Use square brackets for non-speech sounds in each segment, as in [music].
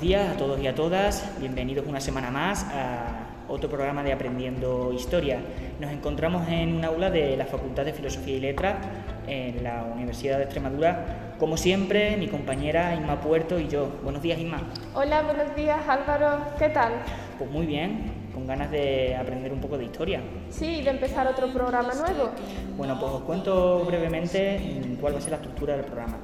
buenos días a todos y a todas. Bienvenidos una semana más a otro programa de Aprendiendo Historia. Nos encontramos en un aula de la Facultad de Filosofía y Letras en la Universidad de Extremadura. Como siempre, mi compañera Inma Puerto y yo. Buenos días, Inma. Hola, buenos días, Álvaro. ¿Qué tal? Pues muy bien, con ganas de aprender un poco de historia. Sí, de empezar otro programa nuevo. Bueno, pues os cuento brevemente cuál va a ser la estructura del programa.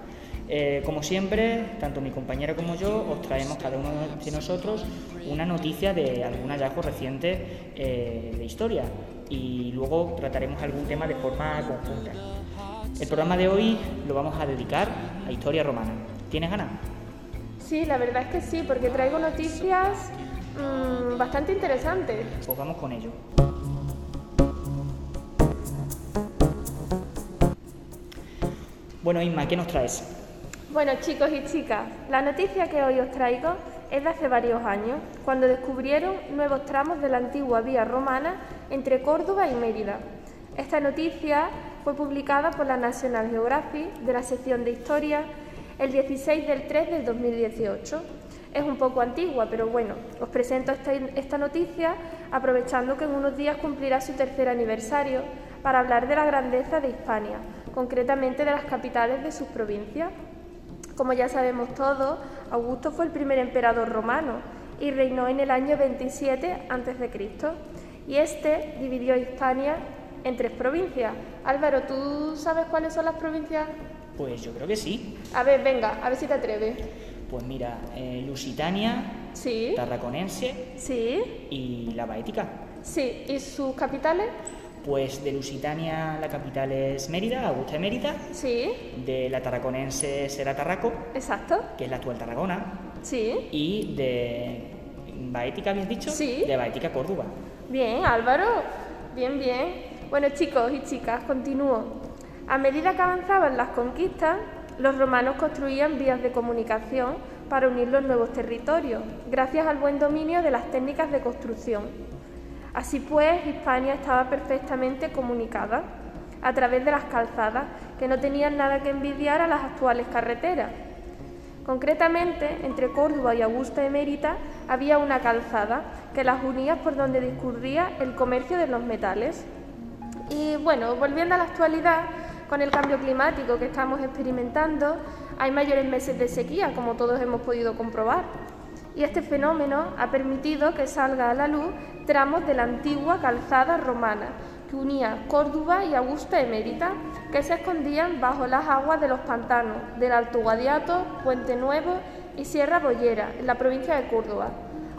Eh, como siempre, tanto mi compañera como yo os traemos cada uno de nosotros una noticia de algún hallazgo reciente eh, de historia y luego trataremos algún tema de forma conjunta. El programa de hoy lo vamos a dedicar a historia romana. ¿Tienes ganas? Sí, la verdad es que sí, porque traigo noticias mmm, bastante interesantes. Pues vamos con ello. Bueno, Isma, ¿qué nos traes? Bueno, chicos y chicas, la noticia que hoy os traigo es de hace varios años, cuando descubrieron nuevos tramos de la antigua vía romana entre Córdoba y Mérida. Esta noticia fue publicada por la National Geographic de la sección de Historia el 16 del 3 del 2018. Es un poco antigua, pero bueno, os presento esta, esta noticia aprovechando que en unos días cumplirá su tercer aniversario para hablar de la grandeza de Hispania, concretamente de las capitales de sus provincias. Como ya sabemos todos, Augusto fue el primer emperador romano y reinó en el año 27 a.C. Y este dividió Hispania en tres provincias. Álvaro, ¿tú sabes cuáles son las provincias? Pues yo creo que sí. A ver, venga, a ver si te atreves. Pues mira, eh, Lusitania, sí. Tarraconense sí. y la Baética. Sí, ¿y sus capitales? Pues de Lusitania la capital es Mérida, Augusta de Mérida. Sí. De la Tarraconense será Tarraco. Exacto. Que es la actual Tarragona. Sí. Y de Baética, ¿habías dicho? Sí. De Baética, Córdoba. Bien, Álvaro. Bien, bien. Bueno, chicos y chicas, continúo. A medida que avanzaban las conquistas, los romanos construían vías de comunicación para unir los nuevos territorios, gracias al buen dominio de las técnicas de construcción. Así pues, Hispania estaba perfectamente comunicada a través de las calzadas, que no tenían nada que envidiar a las actuales carreteras. Concretamente, entre Córdoba y Augusta de Mérita había una calzada que las unía por donde discurría el comercio de los metales. Y bueno, volviendo a la actualidad, con el cambio climático que estamos experimentando, hay mayores meses de sequía, como todos hemos podido comprobar y este fenómeno ha permitido que salga a la luz tramos de la antigua calzada romana que unía Córdoba y Augusta Emérita, que se escondían bajo las aguas de los pantanos del Alto Guadiato, Puente Nuevo y Sierra Bollera, en la provincia de Córdoba.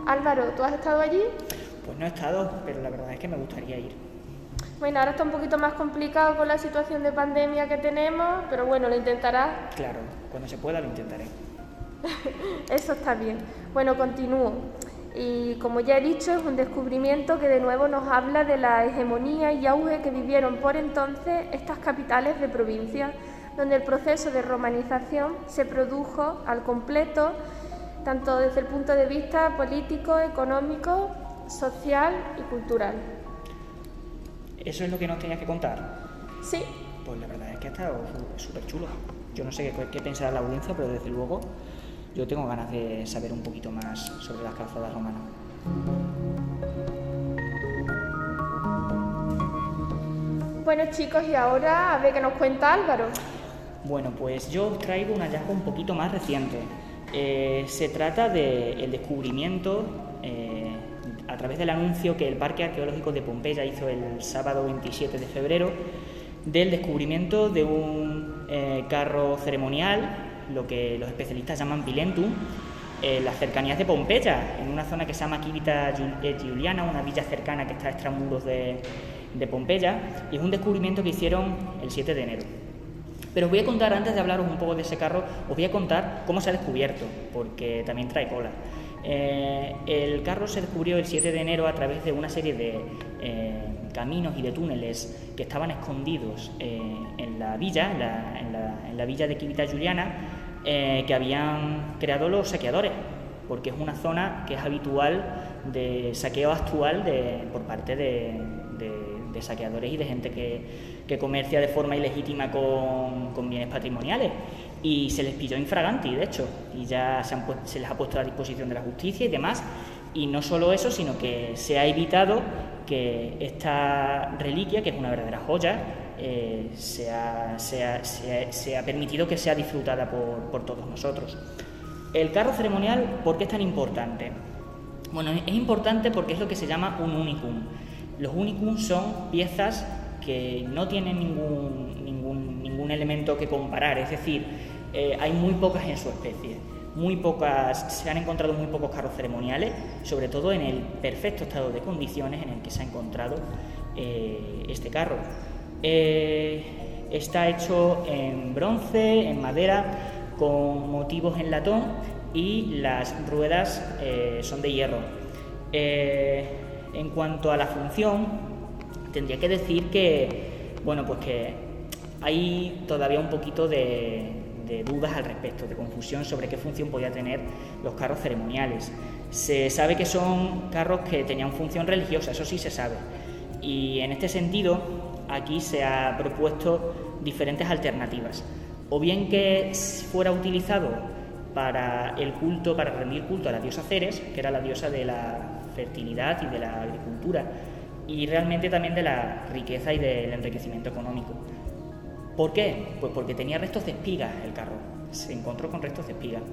Álvaro, ¿tú has estado allí? Pues no he estado, pero la verdad es que me gustaría ir. Bueno, ahora está un poquito más complicado con la situación de pandemia que tenemos, pero bueno, lo intentarás. Claro, cuando se pueda lo intentaré. [laughs] Eso está bien. Bueno, continúo. Y como ya he dicho, es un descubrimiento que de nuevo nos habla de la hegemonía y auge que vivieron por entonces estas capitales de provincia, donde el proceso de romanización se produjo al completo, tanto desde el punto de vista político, económico, social y cultural. ¿Eso es lo que nos tenías que contar? Sí. Pues la verdad es que ha estado súper chulo. Yo no sé qué, qué pensará la audiencia, pero desde luego yo tengo ganas de saber un poquito más sobre las calzadas romanas. Bueno chicos, y ahora a ver qué nos cuenta Álvaro. Bueno, pues yo os traigo un hallazgo un poquito más reciente. Eh, se trata del descubrimiento, eh, a través del anuncio que el Parque Arqueológico de Pompeya hizo el sábado 27 de febrero, del descubrimiento de un eh, carro ceremonial lo que los especialistas llaman Pilentum, en las cercanías de Pompeya, en una zona que se llama Quivita Giuliana, una villa cercana que está a extramuros de, de Pompeya, y es un descubrimiento que hicieron el 7 de enero. Pero os voy a contar, antes de hablaros un poco de ese carro, os voy a contar cómo se ha descubierto, porque también trae cola. Eh, el carro se descubrió el 7 de enero a través de una serie de eh, caminos y de túneles que estaban escondidos eh, en la villa, en la, en la, villa de Quivita Juliana, que habían creado los saqueadores, porque es una zona que es habitual de saqueo actual de, por parte de, saqueadores y de gente que, que, comercia de forma ilegítima con, bienes patrimoniales. y se les pilló infraganti, de hecho, y ya se, se les ha puesto a disposición de la justicia y demás. Y no solo eso, sino que se ha evitado que esta reliquia, que es una verdadera joya, eh, se, ha, permitido que sea disfrutada por, todos nosotros. El carro ceremonial, ¿por qué es tan importante? Bueno, es importante porque es lo que se llama un unicum. Los unicum son piezas que no tienen ningún, ningún, ningún elemento que comparar, es decir, eh, hay muy pocas en su especie muy pocas, se han encontrado muy pocos carros ceremoniales, sobre todo en el perfecto estado de condiciones en el que se ha encontrado eh, este carro. Eh, está hecho en bronce, en madera, con motivos en latón y las ruedas eh, son de hierro. en cuanto a la función, tendría que decir que, bueno, pues que hay todavía un poquito de, de dudas al respecto, de confusión sobre qué función podía tener los carros ceremoniales. Se sabe que son carros que tenían función religiosa, eso sí se sabe. Y en este sentido, aquí se ha propuesto diferentes alternativas. O bien que fuera utilizado para el culto, para rendir culto a la diosa Ceres, que era la diosa de la fertilidad y de la agricultura, y realmente también de la riqueza y del enriquecimiento económico. ¿Por qué? Pues porque tenía restos de espigas el carro, se encontró con restos de espigas.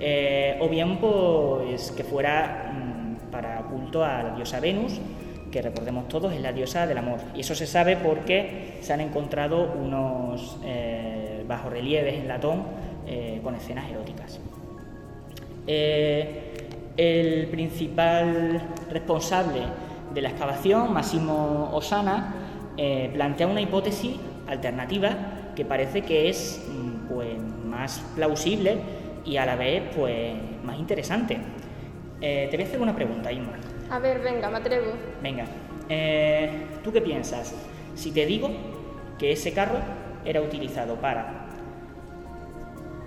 Eh, o bien pues que fuera mm, para culto a la diosa Venus, que recordemos todos es la diosa del amor. Y eso se sabe porque se han encontrado unos eh, bajorrelieves en latón eh, con escenas eróticas. el principal responsable de la excavación, Massimo Osana, plantea una hipótesis alternativa que parece que es mm, pues, más plausible y a la vez pues, más interesante. Eh, te voy a hacer una pregunta, Inma. A ver, venga, me atrevo. Venga, eh, ¿tú qué piensas? Si te digo que ese carro era utilizado para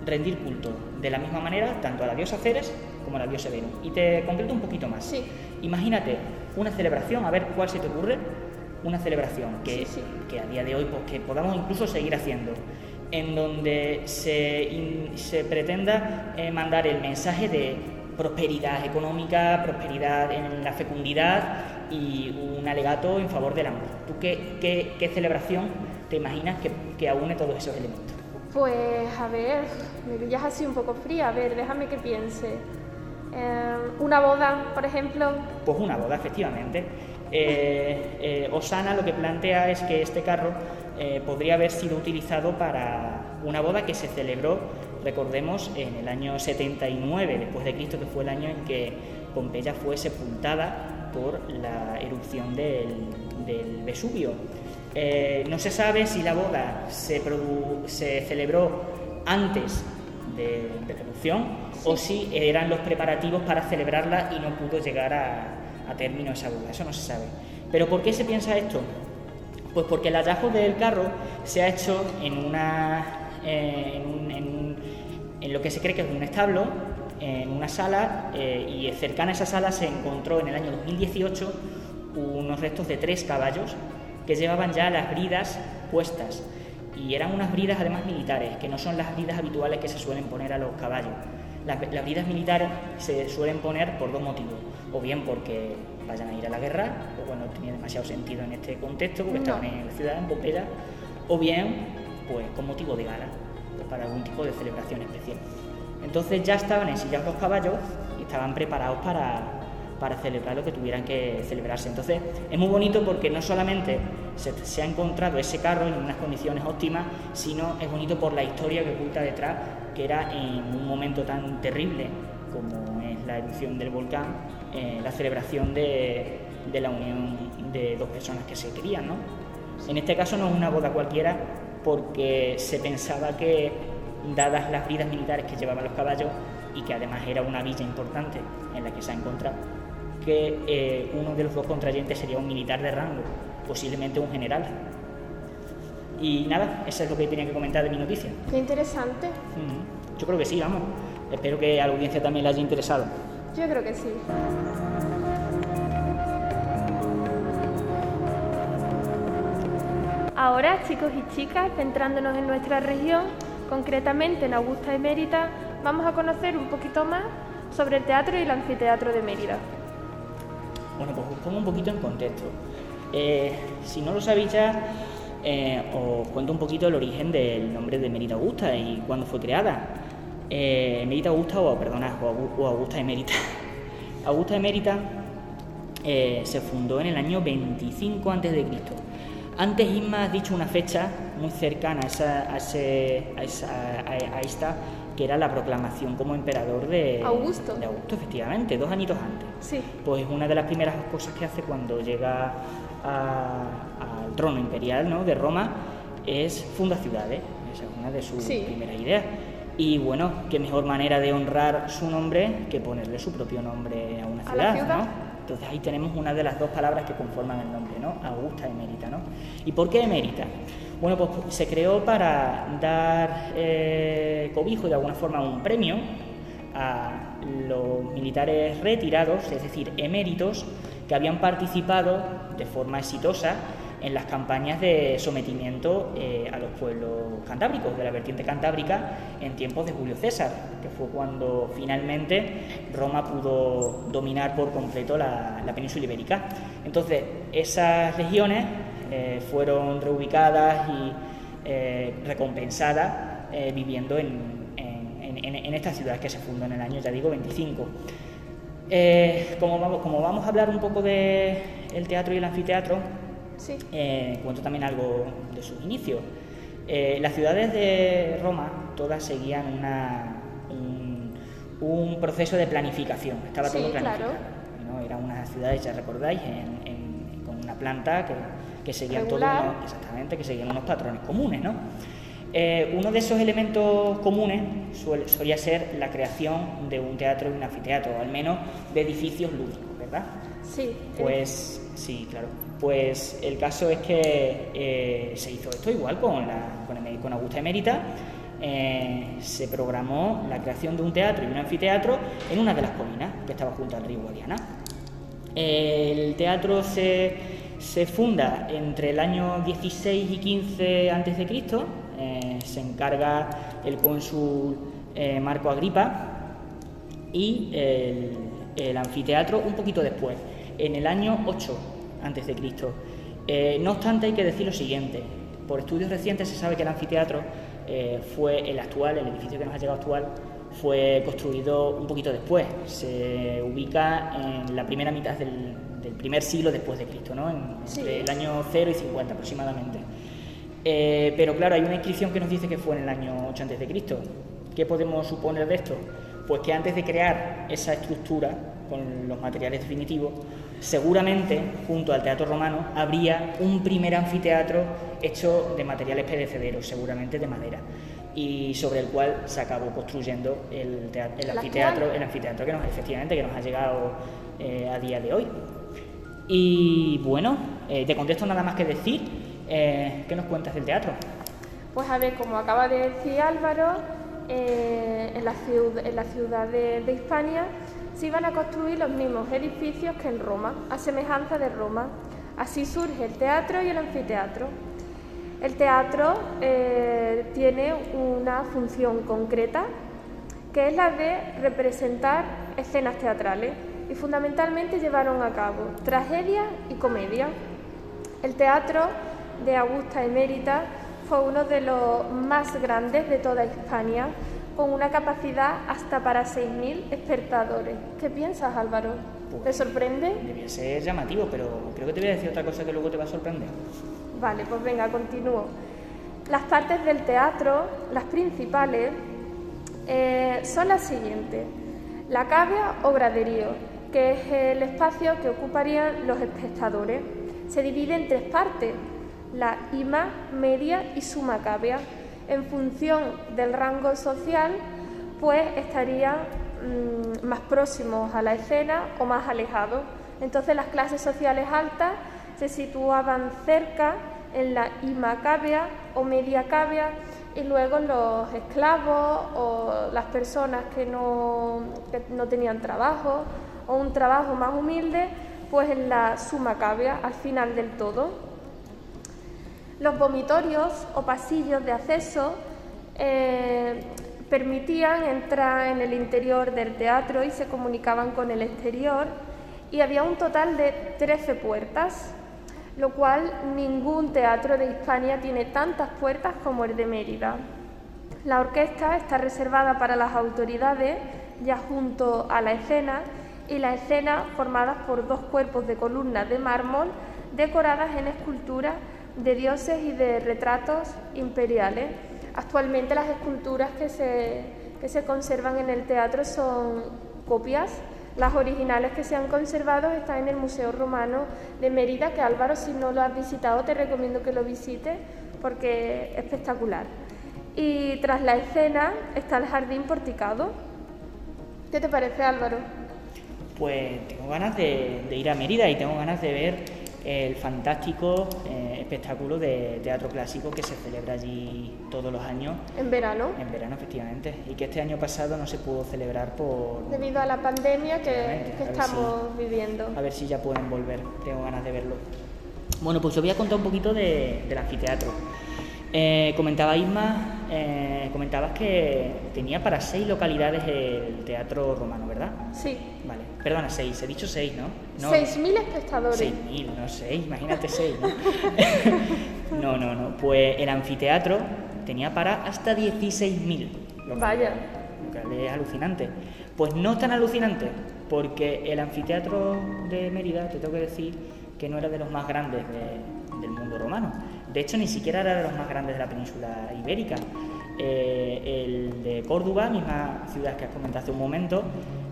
rendir culto de la misma manera tanto a la diosa Ceres como a la diosa Venus. Y te concreto un poquito más. Sí. Imagínate una celebración, a ver cuál se te ocurre, una celebración que, que a día de hoy pues, que podamos incluso seguir haciendo, en donde se, se pretenda eh, mandar el mensaje de prosperidad económica, prosperidad en la fecundidad y un alegato en favor del amor. ¿Tú qué, qué, qué celebración te imaginas que, que aúne todos esos elementos? Pues a ver, me pillas así un poco fría, a ver, déjame que piense. Eh, ¿Una boda, por ejemplo? Pues una boda, efectivamente. Eh, eh, Osana lo que plantea es que este carro eh, podría haber sido utilizado para una boda que se celebró, recordemos, en el año 79 después de Cristo, que fue el año en que Pompeya fue sepultada por la erupción del, Vesubio. no se sabe si la boda se, se celebró antes de, la erupción o si eran los preparativos para celebrarla y no pudo llegar a, a término esa boda, eso no se sabe. ¿Pero por qué se piensa esto? Pues porque el hallazgo del carro se ha hecho en una eh, en, lo que se cree que es un establo, en una sala, eh, y cercana a esa sala se encontró en el año 2018 unos restos de tres caballos que llevaban ya las bridas puestas. Y eran unas bridas además militares, que no son las bridas habituales que se suelen poner a los caballos. Las, las militares se suelen poner por dos motivos. O bien porque vayan a ir a la guerra, lo cual no tenía demasiado sentido en este contexto, porque estaban en la ciudad, en Pompeya. O bien, pues con motivo de gala, para algún tipo de celebración especial. Entonces ya estaban ensillados los caballos y estaban preparados para, para celebrar lo que tuvieran que celebrarse. Entonces es muy bonito porque no solamente se, ha encontrado ese carro en unas condiciones óptimas, sino es bonito por la historia que oculta detrás, que era en un momento tan terrible como la erupción del volcán, eh, la celebración de, de, la unión de dos personas que se querían. ¿no? En este caso no es una boda cualquiera porque se pensaba que, dadas las vidas militares que llevaban los caballos y que además era una villa importante en la que se ha encontrado, que eh, uno de los dos contrayentes sería un militar de rango, posiblemente un general. Y nada, eso es lo que tenía que comentar de mi noticia. Qué interesante. Yo creo que sí, vamos. Espero que a la audiencia también le haya interesado. Yo creo que sí. Ahora, chicos y chicas, centrándonos en nuestra región, Concretamente en Augusta de Mérida vamos a conocer un poquito más sobre el teatro y el anfiteatro de Mérida. Bueno, pues os pongo un poquito en contexto. Eh, si no lo sabéis ya, eh, os cuento un poquito el origen del nombre de Mérida Augusta y cuándo fue creada. Eh, Mérida Augusta, o perdona, o Augusta de Mérida. [laughs] Augusta de Mérida se fundó en el año 25 a.C. Antes Isma ha dicho una fecha muy cercana a, esa, a, ese, a, esa, a esta que era la proclamación como emperador de Augusto. De Augusto, efectivamente, dos añitos antes. Sí. Pues una de las primeras cosas que hace cuando llega al trono imperial ¿no? de Roma es funda ciudades. Esa es una de sus primeras ideas. Y bueno, qué mejor manera de honrar su nombre que ponerle su propio nombre a una ciudad, ¿no? Entonces ahí tenemos una de las dos palabras que conforman el nombre, ¿no? Augusta Emérita, ¿no? ¿Y por qué Emérita? Bueno, pues se creó para dar eh, cobijo y de alguna forma un premio a los militares retirados, es decir, eméritos, que habían participado de forma exitosa en las campañas de sometimiento eh, a los pueblos cantábricos, de la vertiente cantábrica, en tiempos de Julio César, que fue cuando finalmente Roma pudo dominar por completo la, la península ibérica. Entonces, esas legiones eh, fueron reubicadas y eh, recompensadas viviendo en, estas ciudades que se fundó en el año, ya digo, 25. como, vamos, como vamos a hablar un poco del el teatro y el anfiteatro, sí. cuento también algo de sus inicios. las ciudades de Roma todas seguían un, proceso de planificación, estaba todo planificado. ¿no? Eran unas ciudades, ya recordáis, con una planta que que seguían todos exactamente, que seguían unos patrones comunes, ¿no? Eh, uno de esos elementos comunes solía ser la creación de un teatro y un anfiteatro, o al menos de edificios lúdicos, ¿verdad? Sí. Pues sí, claro. Pues el caso es que eh, se hizo esto igual con, la, con, Augusta Emérita. Eh, se programó la creación de un teatro y un anfiteatro en una de las colinas que estaba junto al río Guadiana. El teatro se se funda entre el año 16 y 15 a.C., eh, se encarga el cónsul eh, Marco Agripa y el, anfiteatro un poquito después, en el año 8 a.C. Eh, no obstante, hay que decir lo siguiente: por estudios recientes se sabe que el anfiteatro eh, fue el actual, el edificio que nos ha llegado actual, fue construido un poquito después. Se ubica en la primera mitad del, del primer siglo después de Cristo, ¿no? entre el año 0 y 50 aproximadamente. Eh, pero claro, hay una inscripción que nos dice que fue en el año 8 antes de Cristo. ¿Qué podemos suponer de esto? Pues que antes de crear esa estructura con los materiales definitivos, seguramente junto al teatro romano habría un primer anfiteatro hecho de materiales perecederos, seguramente de madera, y sobre el cual se acabó construyendo el, el anfiteatro, el anfiteatro que nos efectivamente que nos ha llegado eh, a día de hoy. Y bueno, eh, te contesto nada más que decir. Eh, ¿Qué nos cuentas del teatro? Pues a ver, como acaba de decir Álvaro, eh, en, la ciudad, en la ciudad de, de Hispania se iban a construir los mismos edificios que en Roma, a semejanza de Roma. Así surge el teatro y el anfiteatro. El teatro tiene una función concreta, que es la de representar escenas teatrales y fundamentalmente llevaron a cabo tragedia y comedia. El teatro de Augusta Emérita fue uno de los más grandes de toda Hispania, con una capacidad hasta para 6.000 espectadores. ¿Qué piensas, Álvaro? ¿Te pues, sorprende? Debía ser llamativo, pero creo que te voy a decir otra cosa que luego te va a sorprender. Vale, pues venga, continúo. Las partes del teatro, las principales, eh, son las siguientes. La cavea o graderío, que es el espacio que ocuparían los espectadores. Se divide en tres partes, la ima, media y suma cavea. En función del rango social, pues estarían mm, más próximos a la escena o más alejados. Entonces las clases sociales altas se situaban cerca en la ima cavea o media cavea y luego los esclavos o las personas que no, que no tenían trabajo o un trabajo más humilde, pues en la suma cavea, al final del todo. Los vomitorios o pasillos de acceso eh, permitían entrar en el interior del teatro y se comunicaban con el exterior y había un total de 13 puertas, lo cual ningún teatro de Hispania tiene tantas puertas como el de Mérida. La orquesta está reservada para las autoridades ya junto a la escena y la escena formadas por dos cuerpos de columnas de mármol decoradas en esculturas de dioses y de retratos imperiales. Actualmente las esculturas que se, que se conservan en el teatro son copias. Las originales que se han conservado están en el Museo Romano de Mérida, que Álvaro, si no lo has visitado, te recomiendo que lo visites porque es espectacular. Y tras la escena está el jardín porticado. ¿Qué te parece, Álvaro? Pues tengo ganas de, ir a Mérida y tengo ganas de ver el fantástico eh, espectáculo de teatro clásico que se celebra allí todos los años. ¿En verano? En verano, efectivamente. Y que este año pasado no se pudo celebrar por... Debido a la pandemia que, estamos viviendo. A ver si ya pueden volver. Tengo ganas de verlo. Bueno, pues os voy a contar un poquito del anfiteatro. Eh, comentaba Isma, eh, comentabas que tenía para seis localidades el teatro romano, ¿verdad? Sí. Vale, perdona, seis, he dicho seis, ¿no? no seis mil espectadores. Seis mil, no seis, imagínate seis, ¿no? [laughs] no, no, no, pues el anfiteatro tenía para hasta 16.000 Vaya. Lo que es alucinante. Pues no tan alucinante, porque el anfiteatro de Mérida, te tengo que decir, que no era de los más grandes del mundo romano de hecho, ni siquiera era de los más grandes de la península ibérica. Eh, el de Córdoba, misma ciudad que has comentado hace un momento,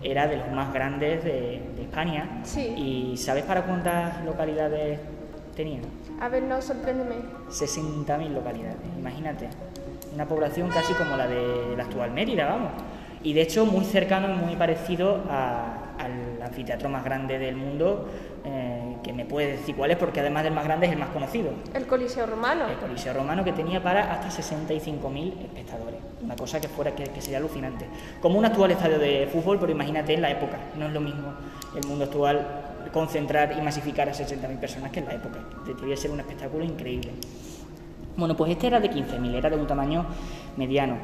era de los más grandes de, España. Sí. ¿Y sabes para cuántas localidades tenía? A ver, no, sorpréndeme. 60.000 localidades, imagínate. Una población casi como la de la actual Mérida, vamos. Y de hecho, muy cercano y muy parecido al anfiteatro más grande del mundo. Eh, que me puede decir cuál es, porque además del más grande es el más conocido. El Coliseo Romano. El Coliseo Romano que tenía para hasta 65.000 espectadores. Una cosa que fuera que, sería alucinante. Como un actual estadio de fútbol, pero imagínate en la época. No es lo mismo el mundo actual concentrar y masificar a 60.000 personas que en la época. Debería ser un espectáculo increíble. Bueno, pues este era de 15.000, era de un tamaño mediano.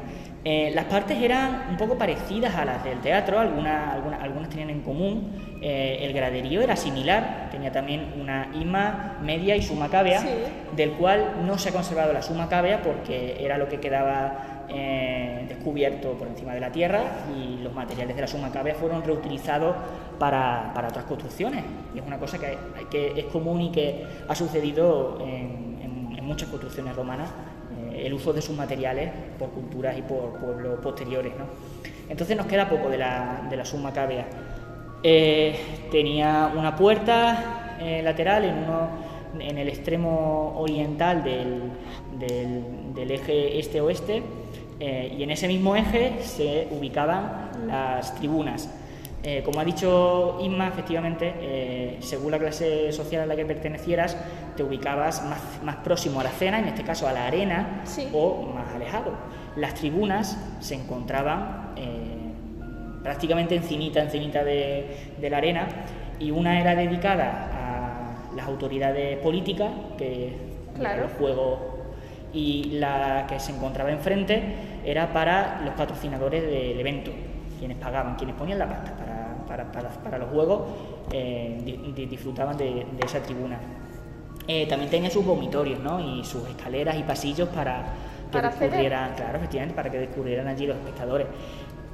Eh, las partes eran un poco parecidas a las del teatro, algunas, algunas, algunas tenían en común. Eh, el graderío era similar, tenía también una ima media y suma cavea, del cual no se ha conservado la suma cavea porque era lo que quedaba eh, descubierto por encima de la tierra y los materiales de la suma cavea fueron reutilizados para, otras construcciones. Y es una cosa que, que, es común y que ha sucedido en, en muchas construcciones romanas el uso de sus materiales por culturas y por pueblos posteriores. ¿no? Entonces nos queda poco de la, de la suma cavea. Eh, tenía una puerta eh, lateral en, uno, en el extremo oriental del, del, eje este-oeste eh, y en ese mismo eje se ubicaban las tribunas. Eh, como ha dicho Inma, efectivamente, eh, según la clase social a la que pertenecieras, te ubicabas más, próximo a la cena, en este caso a la arena, o más alejado. Las tribunas se encontraban eh, prácticamente encinita, encinita de, de la arena, y una era dedicada a las autoridades políticas, que claro. los juegos, y la que se encontraba enfrente era para los patrocinadores del evento, quienes pagaban, quienes ponían la pasta para, los juegos eh, disfrutaban de, esa tribuna. Eh, también tenía sus vomitorios ¿no? y sus escaleras y pasillos para que descubrieran, claro, efectivamente, para que descubrieran allí los espectadores.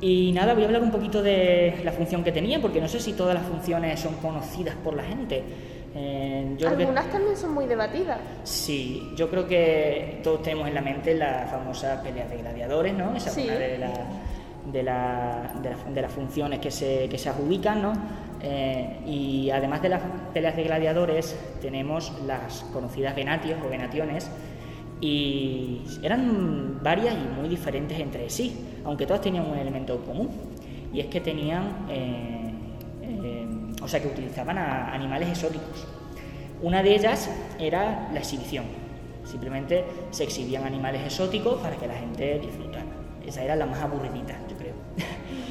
Y nada, voy a hablar un poquito de la función que tenía, porque no sé si todas las funciones son conocidas por la gente. Eh, Algunas también son muy debatidas. Sí, yo creo que todos tenemos en la mente las famosas peleas de gladiadores, ¿no? Esa sí. una de las de, la, de, las funciones que se, que se adjudican, ¿no? Eh, y además de las peleas de gladiadores, tenemos las conocidas venatios o venationes, y eran varias y muy diferentes entre sí, aunque todas tenían un elemento común, y es que tenían, eh, eh, o sea, que utilizaban animales exóticos. Una de ellas era la exhibición, simplemente se exhibían animales exóticos para que la gente disfrutara. Esa era la más aburridita.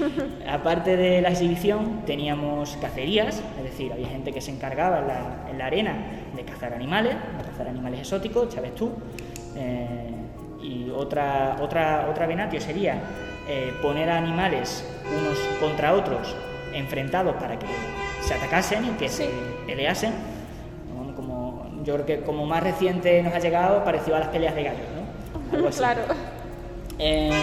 [laughs] Aparte de la exhibición, teníamos cacerías, es decir, había gente que se encargaba en la, arena de cazar animales, de cazar animales exóticos, sabes tú. Eh, Y otra, otra, otra venatio sería eh, poner a animales unos contra otros enfrentados para que se atacasen y que se peleasen. Como, yo creo que como más reciente nos ha llegado, parecido a las peleas de gallos, ¿no? [laughs] Claro. Em,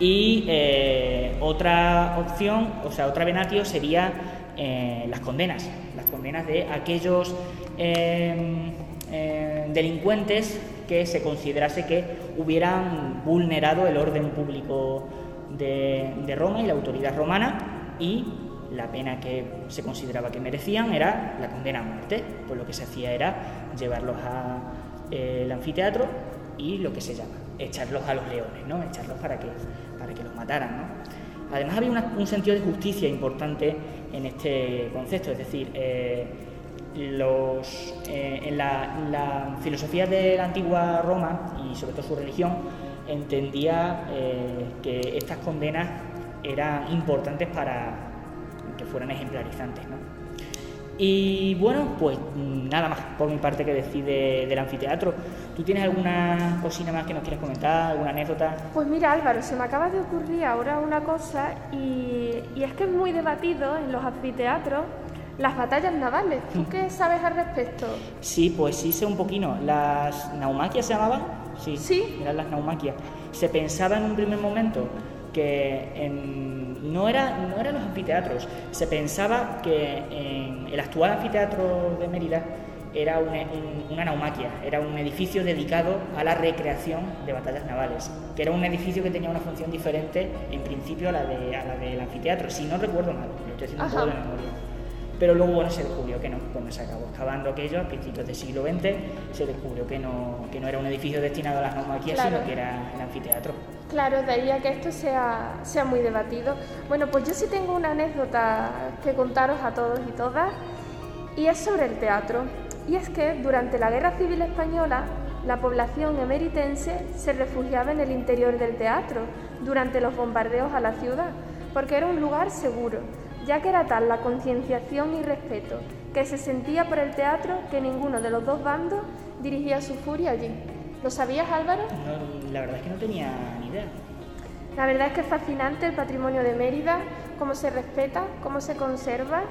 y eh, otra opción, o sea, otra venatio sería eh, las condenas, las condenas de aquellos em, em, delincuentes que se considerase que hubieran vulnerado el orden público de, Roma y la autoridad romana y la pena que se consideraba que merecían era la condena a muerte, pues lo que se hacía era llevarlos al eh, anfiteatro y lo que se llama echarlos a los leones, ¿no? echarlos para que, para que los mataran. Además había un sentido de justicia importante en este concepto, es decir, eh, los, eh, en, la, filosofía de la antigua Roma y sobre todo su religión entendía que estas condenas eran importantes para, que fueran ejemplarizantes. Y bueno, pues nada más por mi parte que decide del anfiteatro. ¿Tú tienes alguna cosina más que nos quieras comentar, alguna anécdota? Pues mira Álvaro, se me acaba de ocurrir ahora una cosa y, es que es muy debatido en los anfiteatros las batallas navales. ¿Tú qué sabes al respecto? Sí, pues sí sé un poquito. ¿Las naumaquias se llamaban? Sí, sí. eran las naumaquias. Se pensaba en un primer momento que no, era, no eran los anfiteatros, se pensaba que en el actual anfiteatro de Mérida era una, naumaquia, era un edificio dedicado a la recreación de batallas navales, que era un edificio que tenía una función diferente en principio a la, de, a la del anfiteatro, si no recuerdo mal, lo estoy haciendo un poco de memoria. Pero luego bueno, se descubrió que no, cuando se acabó excavando aquello a principios del siglo XX, se descubrió que no, que no era un edificio destinado a las naumaquias, sino que era el anfiteatro. Claro, de ahí a que esto sea, sea muy debatido. Bueno, pues yo sí tengo una anécdota que contaros a todos y todas, y es sobre el teatro. Y es que durante la Guerra Civil Española, la población emeritense se refugiaba en el interior del teatro durante los bombardeos a la ciudad, porque era un lugar seguro, ya que era tal la concienciación y respeto que se sentía por el teatro que ninguno de los dos bandos dirigía su furia allí. ¿Lo sabías, Álvaro? No, la verdad es que no tenía ni idea. La verdad es que es fascinante el patrimonio de Mérida, cómo se respeta, cómo se conserva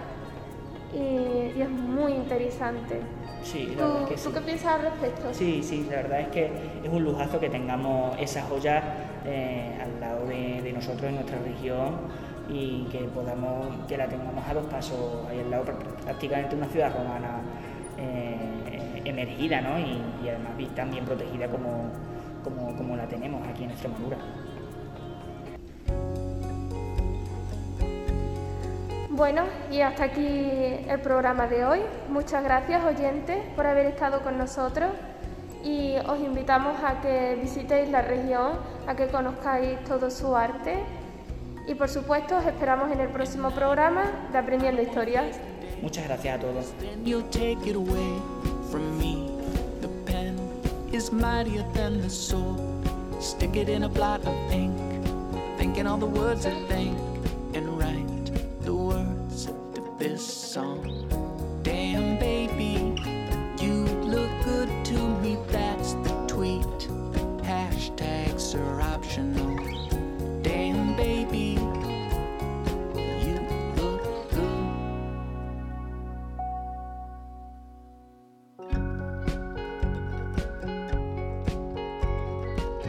y, es muy interesante. Sí, la verdad es que ¿Tú qué piensas al respecto? Sí, sí, la verdad es que es un lujazo que tengamos esa joya eh, al lado de, nosotros en nuestra región y que podamos que la tengamos a dos pasos ahí al lado prácticamente una ciudad romana eh, emergida ¿no? y, además tan bien protegida como, como, la tenemos aquí en Extremadura. Bueno, y hasta aquí el programa de hoy. Muchas gracias oyentes por haber estado con nosotros y os invitamos a que visitéis la región, a que conozcáis todo su arte y por supuesto os esperamos en el próximo programa de Aprendiendo Historias. Muchas gracias a todos. this song.